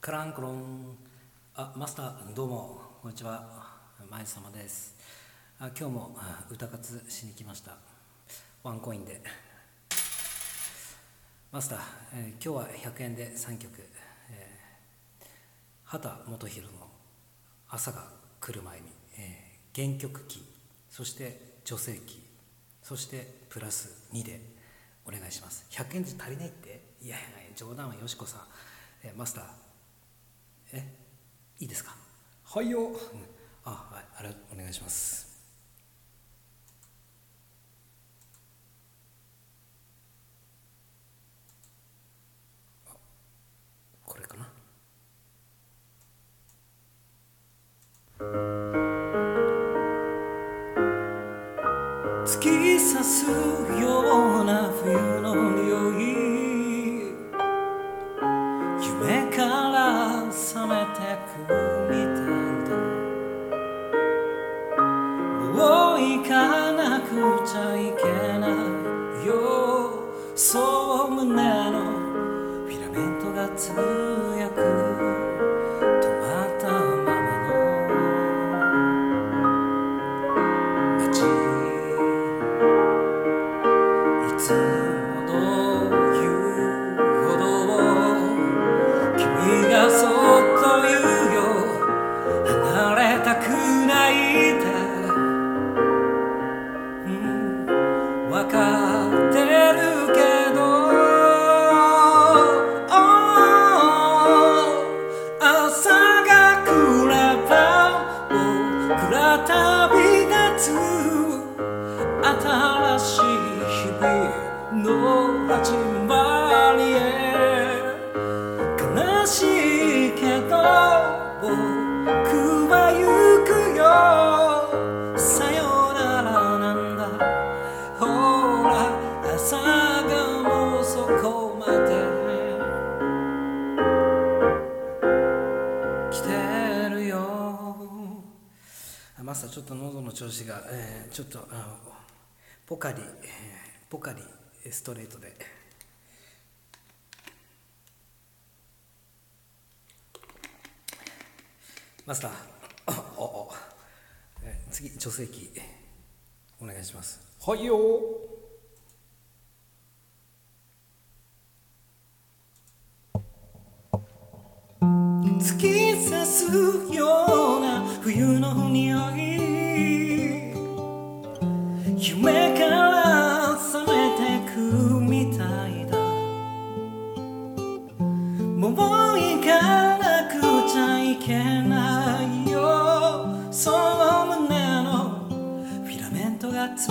クランクロン。あマスターどうも。こんにちは。前様です。あ今日もあ歌活しに来ました。ワンコインで。マスター、えー今日は100円で3曲、えー畑基博の「朝が来る前に」えー原曲キー。そして女性キー。そしてプラス2でお願いします。100円じゃ足りないって？いやいや冗談はよしこさん、えーマスターえいいですか？はいよ。うん。あはいあれお願いします。これかな？突き刺すような冬の匂い。来てるよ。あマスターちょっと喉の調子が、えーちょっとあのポカリ、えーポカリストレートで。マスターあおお、えー次女性器お願いします。はいよ突き刺すような冬の匂い夢から覚めてくみたいだもう行かなくちゃいけないよその胸のフィラメントがつ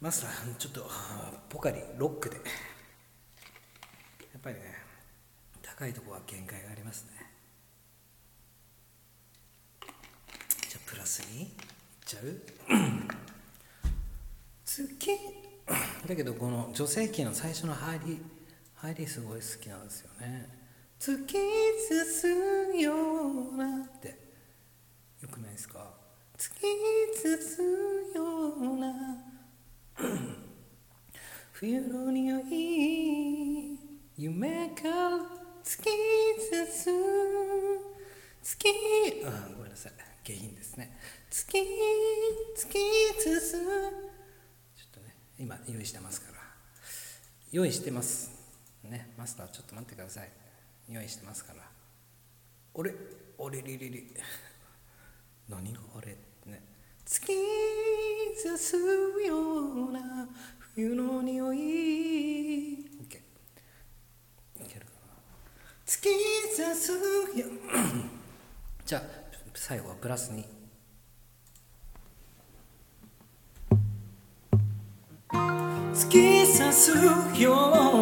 マスターちょっとポカリロックで。やっぱりね高いとこは限界がありますねじゃあプラスにいっちゃう？月 だけどこの女性キーの最初の入り入りすごい好きなんですよね。突き進むようなって。よくないですか？突き進むような。冬の匂い夢か？ら突き進む月。あごめんなさい。下品ですね。月突き進むちょっとね、今用意してますから。用意してます。ねマスターちょっと待ってください。用意してますから。俺俺りりり何があれ？ね。突き刺すような冬の匂い OK いけるかな突き刺すよじゃあ最後はプラスに。突き刺すよ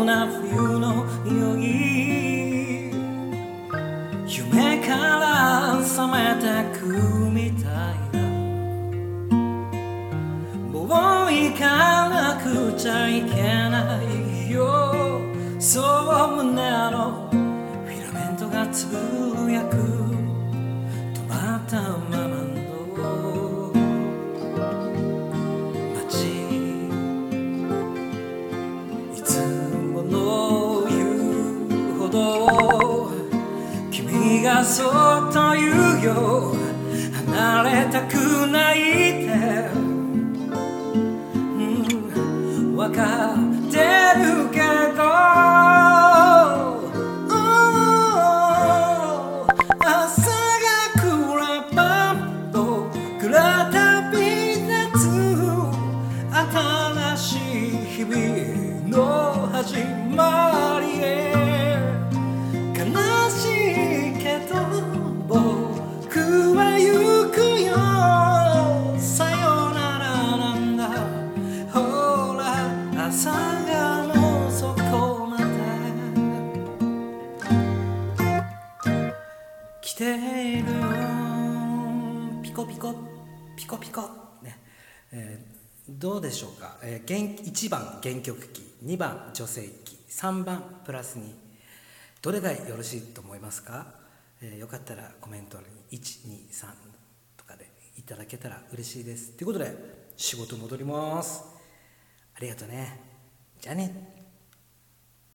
うな冬の匂い夢から覚めてくみたいな。もう行かなくちゃいけないよ。そう胸の。フィラメントがつぶやく。止まったままの街いつもの言うほど君がそっと言うよ離れたくないって、うん、分かってるけど始まりへ悲しいけど僕は行くよさよならなんだ。ほら朝がもうそこまで。来ているよ。ピコピコピコピコ。ね、えーどうでしょうか、えー、1番原曲機2番女性機3番プラス2どれがよろしいと思いますか、えーよかったらコメント欄に123とかでいただけたら嬉しいです。ということで仕事戻ります。ありがとうね。じゃあね。